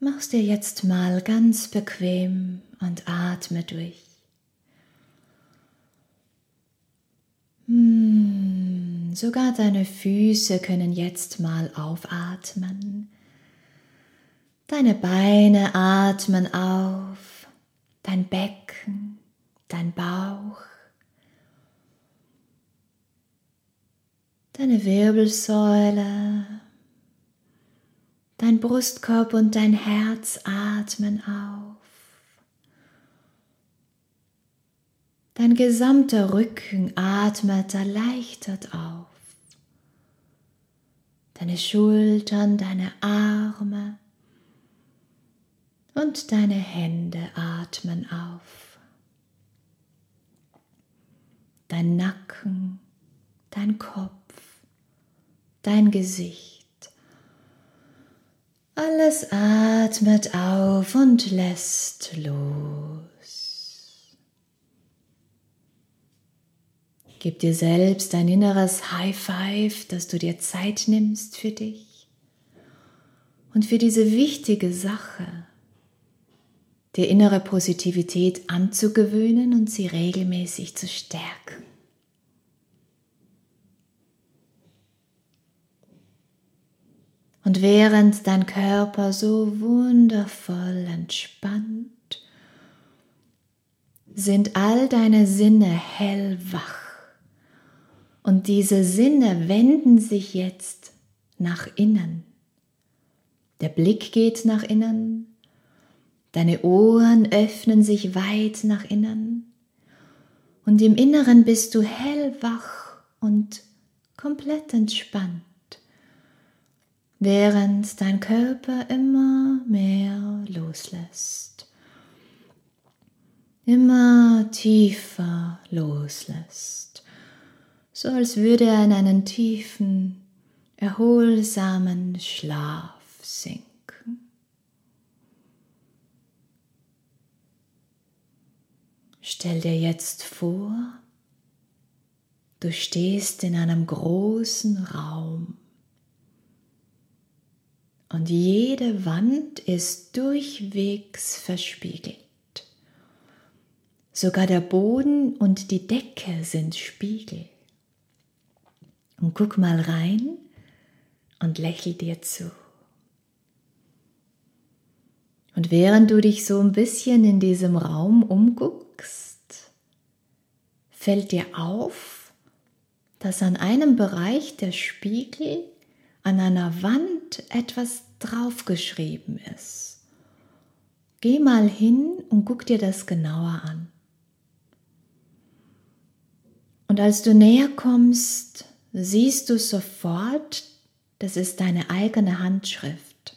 Mach's dir jetzt mal ganz bequem und atme durch. Hm, sogar deine Füße können jetzt mal aufatmen. Deine Beine atmen auf, dein Becken, dein Bauch, deine Wirbelsäule, dein Brustkorb und dein Herz atmen auf. Dein gesamter Rücken atmet erleichtert auf. Deine Schultern, deine Arme und deine Hände atmen auf. Dein Nacken, dein Kopf, dein Gesicht. Alles atmet auf und lässt los. Gib dir selbst ein inneres High Five, dass du dir Zeit nimmst für dich und für diese wichtige Sache, dir innere Positivität anzugewöhnen und sie regelmäßig zu stärken. Und während dein Körper so wundervoll entspannt, sind all deine Sinne hellwach. Und diese Sinne wenden sich jetzt nach innen. Der Blick geht nach innen, deine Ohren öffnen sich weit nach innen und im Inneren bist du hellwach und komplett entspannt, während dein Körper immer mehr loslässt, immer tiefer loslässt. So als würde er in einen tiefen, erholsamen Schlaf sinken. Stell dir jetzt vor, du stehst in einem großen Raum und jede Wand ist durchwegs verspiegelt. Sogar der Boden und die Decke sind Spiegel. Und guck mal rein und lächel dir zu. Und während du dich so ein bisschen in diesem Raum umguckst, fällt dir auf, dass an einem Bereich der Spiegel an einer Wand etwas draufgeschrieben ist. Geh mal hin und guck dir das genauer an. Und als du näher kommst, siehst du sofort, das ist deine eigene Handschrift.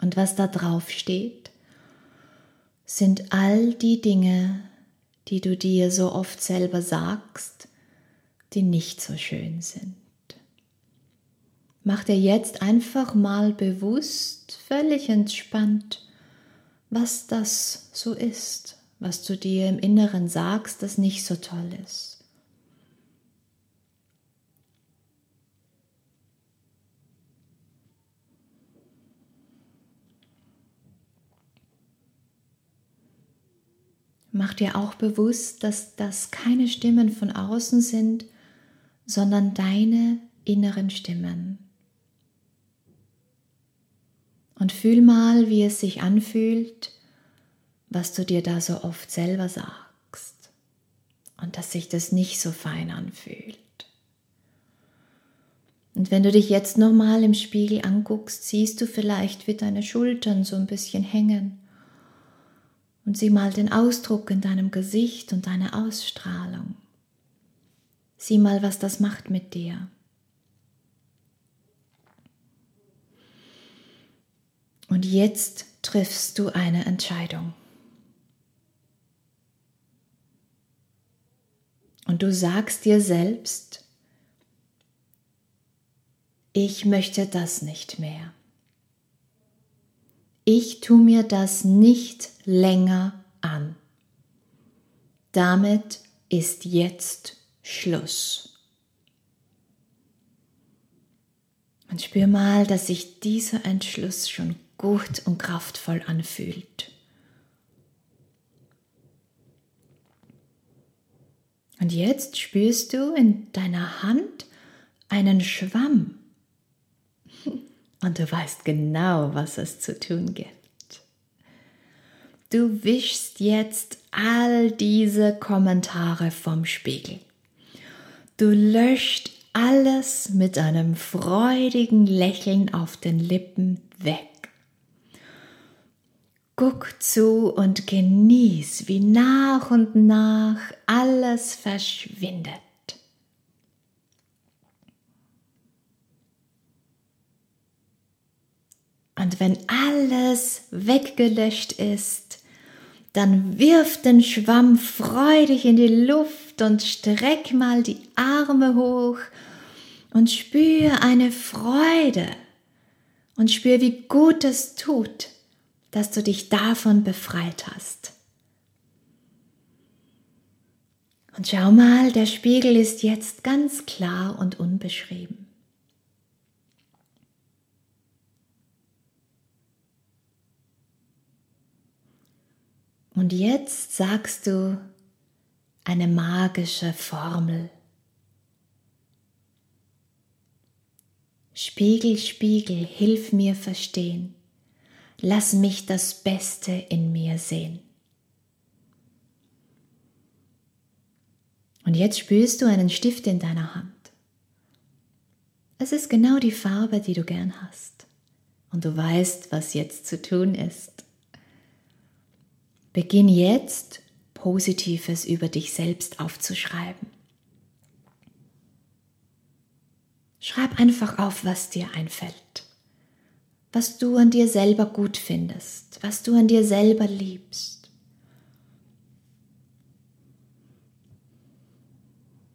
Und was da drauf steht, sind all die Dinge, die du dir so oft selber sagst, die nicht so schön sind. Mach dir jetzt einfach mal bewusst, völlig entspannt, was das so ist, was du dir im Inneren sagst, das nicht so toll ist. Mach dir auch bewusst, dass das keine Stimmen von außen sind, sondern deine inneren Stimmen. Und fühl mal, wie es sich anfühlt, was du dir da so oft selber sagst und dass sich das nicht so fein anfühlt. Und wenn du dich jetzt nochmal im Spiegel anguckst, siehst du vielleicht, wie deine Schultern so ein bisschen hängen und sieh mal den Ausdruck in deinem Gesicht und deine Ausstrahlung. Sieh mal, was das macht mit dir. Und jetzt triffst du eine Entscheidung. Und du sagst dir selbst, ich möchte das nicht mehr ich tu mir das nicht länger an. Damit ist jetzt Schluss. Und spür mal, dass sich dieser Entschluss schon gut und kraftvoll anfühlt. Und jetzt spürst du in deiner Hand einen Schwamm. Und du weißt genau, was es zu tun gibt. Du wischst jetzt all diese Kommentare vom Spiegel. Du löscht alles mit einem freudigen Lächeln auf den Lippen weg. Guck zu und genieß, wie nach und nach alles verschwindet. Und wenn alles weggelöscht ist, dann wirf den Schwamm freudig in die Luft und streck mal die Arme hoch und spür eine Freude und spür, wie gut es tut, dass du dich davon befreit hast. Und schau mal, der Spiegel ist jetzt ganz klar und unbeschrieben. Und jetzt sagst du eine magische Formel. Spiegel, Spiegel, hilf mir verstehen lass mich das Beste in mir sehen. Und jetzt spürst du einen Stift in deiner Hand. Es ist genau die Farbe, die du gern hast. Und du weißt, was jetzt zu tun ist. Beginn jetzt Positives über dich selbst aufzuschreiben. Schreib einfach auf, was dir einfällt was du an dir selber gut findest, was du an dir selber liebst.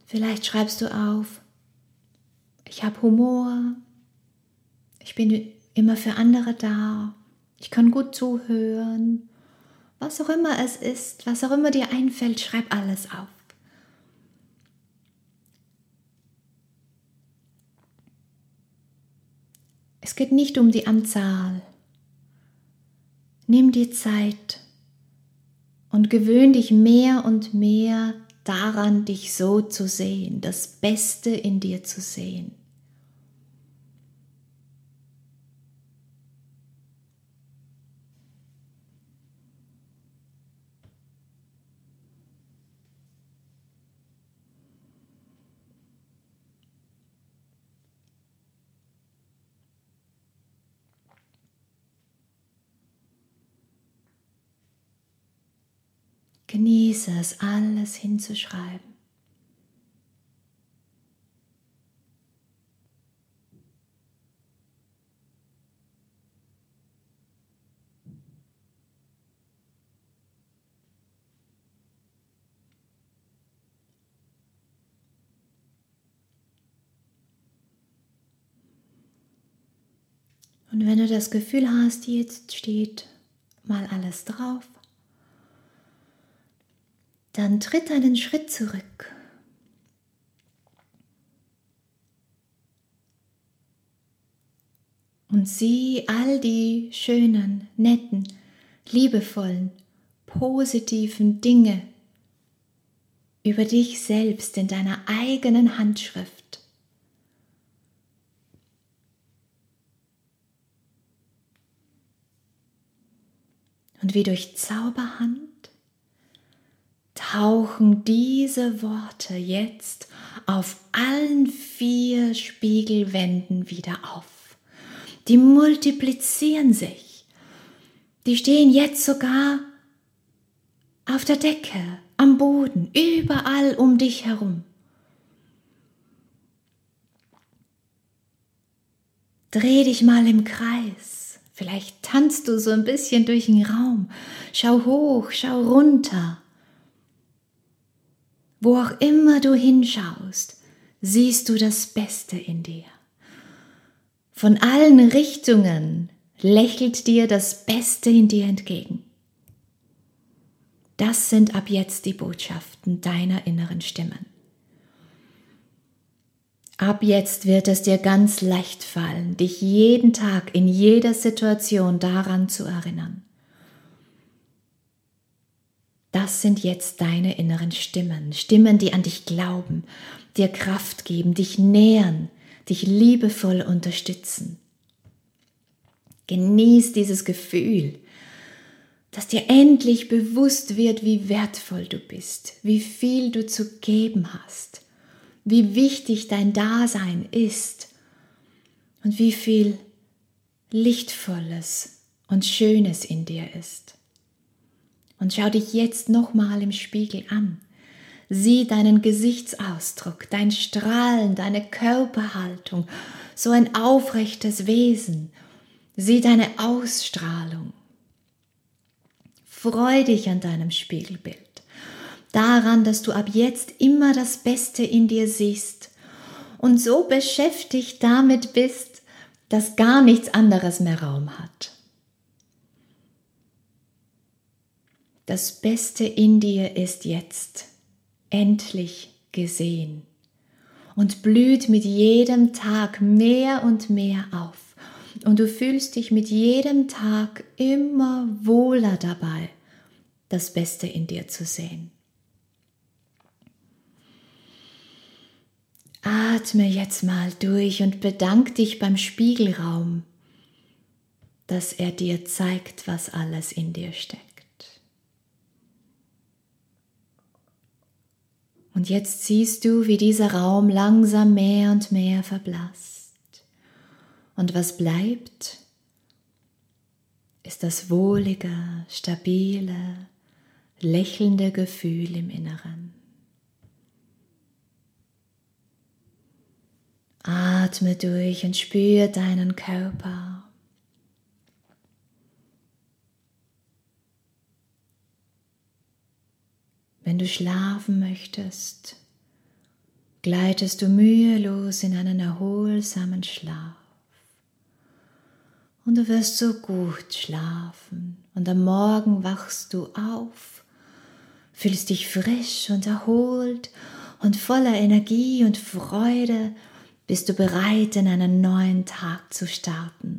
Vielleicht schreibst du auf, ich habe Humor, ich bin immer für andere da, ich kann gut zuhören, was auch immer es ist, was auch immer dir einfällt, schreib alles auf. Es geht nicht um die Anzahl. Nimm dir Zeit und gewöhn dich mehr und mehr daran, dich so zu sehen, das Beste in dir zu sehen. Genieße es alles hinzuschreiben. Und wenn du das Gefühl hast, jetzt steht mal alles drauf, dann tritt einen Schritt zurück. Und sieh all die schönen, netten, liebevollen, positiven Dinge über dich selbst in deiner eigenen Handschrift. Und wie durch Zauberhand tauchen diese Worte jetzt auf allen vier Spiegelwänden wieder auf. Die multiplizieren sich. Die stehen jetzt sogar auf der Decke, am Boden, überall um dich herum. Dreh dich mal im Kreis. Vielleicht tanzt du so ein bisschen durch den Raum. Schau hoch, schau runter. Wo auch immer du hinschaust, siehst du das Beste in dir. Von allen Richtungen lächelt dir das Beste in dir entgegen. Das sind ab jetzt die Botschaften deiner inneren Stimmen. Ab jetzt wird es dir ganz leicht fallen, dich jeden Tag in jeder Situation daran zu erinnern. Das sind jetzt deine inneren Stimmen, Stimmen, die an dich glauben, dir Kraft geben, dich nähern, dich liebevoll unterstützen. Genieß dieses Gefühl, dass dir endlich bewusst wird, wie wertvoll du bist, wie viel du zu geben hast wie wichtig dein Dasein ist und wie viel Lichtvolles und Schönes in dir ist. Und schau dich jetzt nochmal im Spiegel an. Sieh deinen Gesichtsausdruck, dein Strahlen, deine Körperhaltung, so ein aufrechtes Wesen. Sieh deine Ausstrahlung. Freu dich an deinem Spiegelbild daran, dass du ab jetzt immer das Beste in dir siehst und so beschäftigt damit bist, dass gar nichts anderes mehr Raum hat. Das Beste in dir ist jetzt endlich gesehen und blüht mit jedem Tag mehr und mehr auf. Und du fühlst dich mit jedem Tag immer wohler dabei, das Beste in dir zu sehen. Atme jetzt mal durch und bedank dich beim Spiegelraum, dass er dir zeigt, was alles in dir steckt. Und jetzt siehst du, wie dieser Raum langsam mehr und mehr verblasst. Und was bleibt, ist das wohlige, stabile, lächelnde Gefühl im Inneren. Atme durch und spüre deinen Körper. Wenn du schlafen möchtest, gleitest du mühelos in einen erholsamen Schlaf. Und du wirst so gut schlafen und am Morgen wachst du auf, fühlst dich frisch und erholt und voller Energie und Freude bist du bereit, in einen neuen Tag zu starten.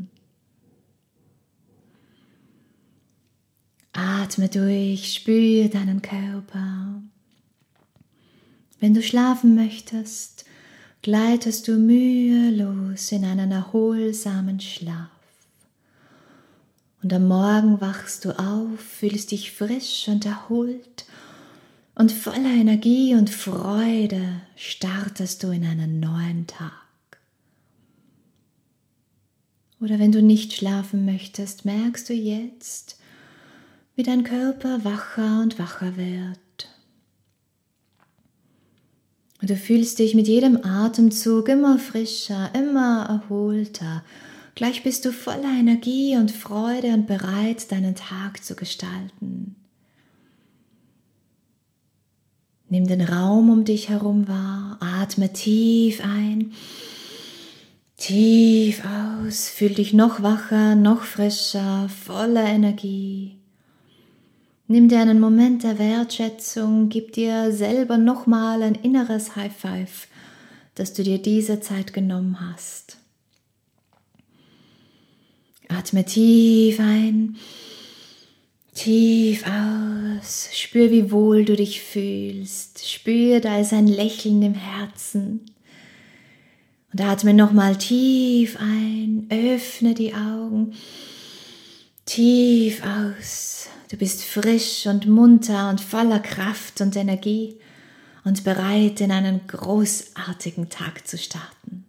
Atme durch, spüre deinen Körper. Wenn du schlafen möchtest, gleitest du mühelos in einen erholsamen Schlaf. Und am Morgen wachst du auf, fühlst dich frisch und erholt und voller Energie und Freude startest du in einen neuen Tag. Oder wenn du nicht schlafen möchtest, merkst du jetzt, wie dein Körper wacher und wacher wird. Und du fühlst dich mit jedem Atemzug immer frischer, immer erholter. Gleich bist du voller Energie und Freude und bereit, deinen Tag zu gestalten. Nimm den Raum um dich herum wahr, atme tief ein, tief aus, fühl dich noch wacher, noch frischer, voller Energie. Nimm dir einen Moment der Wertschätzung, gib dir selber nochmal ein inneres High Five, dass du dir diese Zeit genommen hast. Atme tief ein Tief aus, spür, wie wohl du dich fühlst. Spür, da ist ein Lächeln im Herzen. Und atme nochmal tief ein, öffne die Augen. Tief aus. Du bist frisch und munter und voller Kraft und Energie und bereit, in einen großartigen Tag zu starten.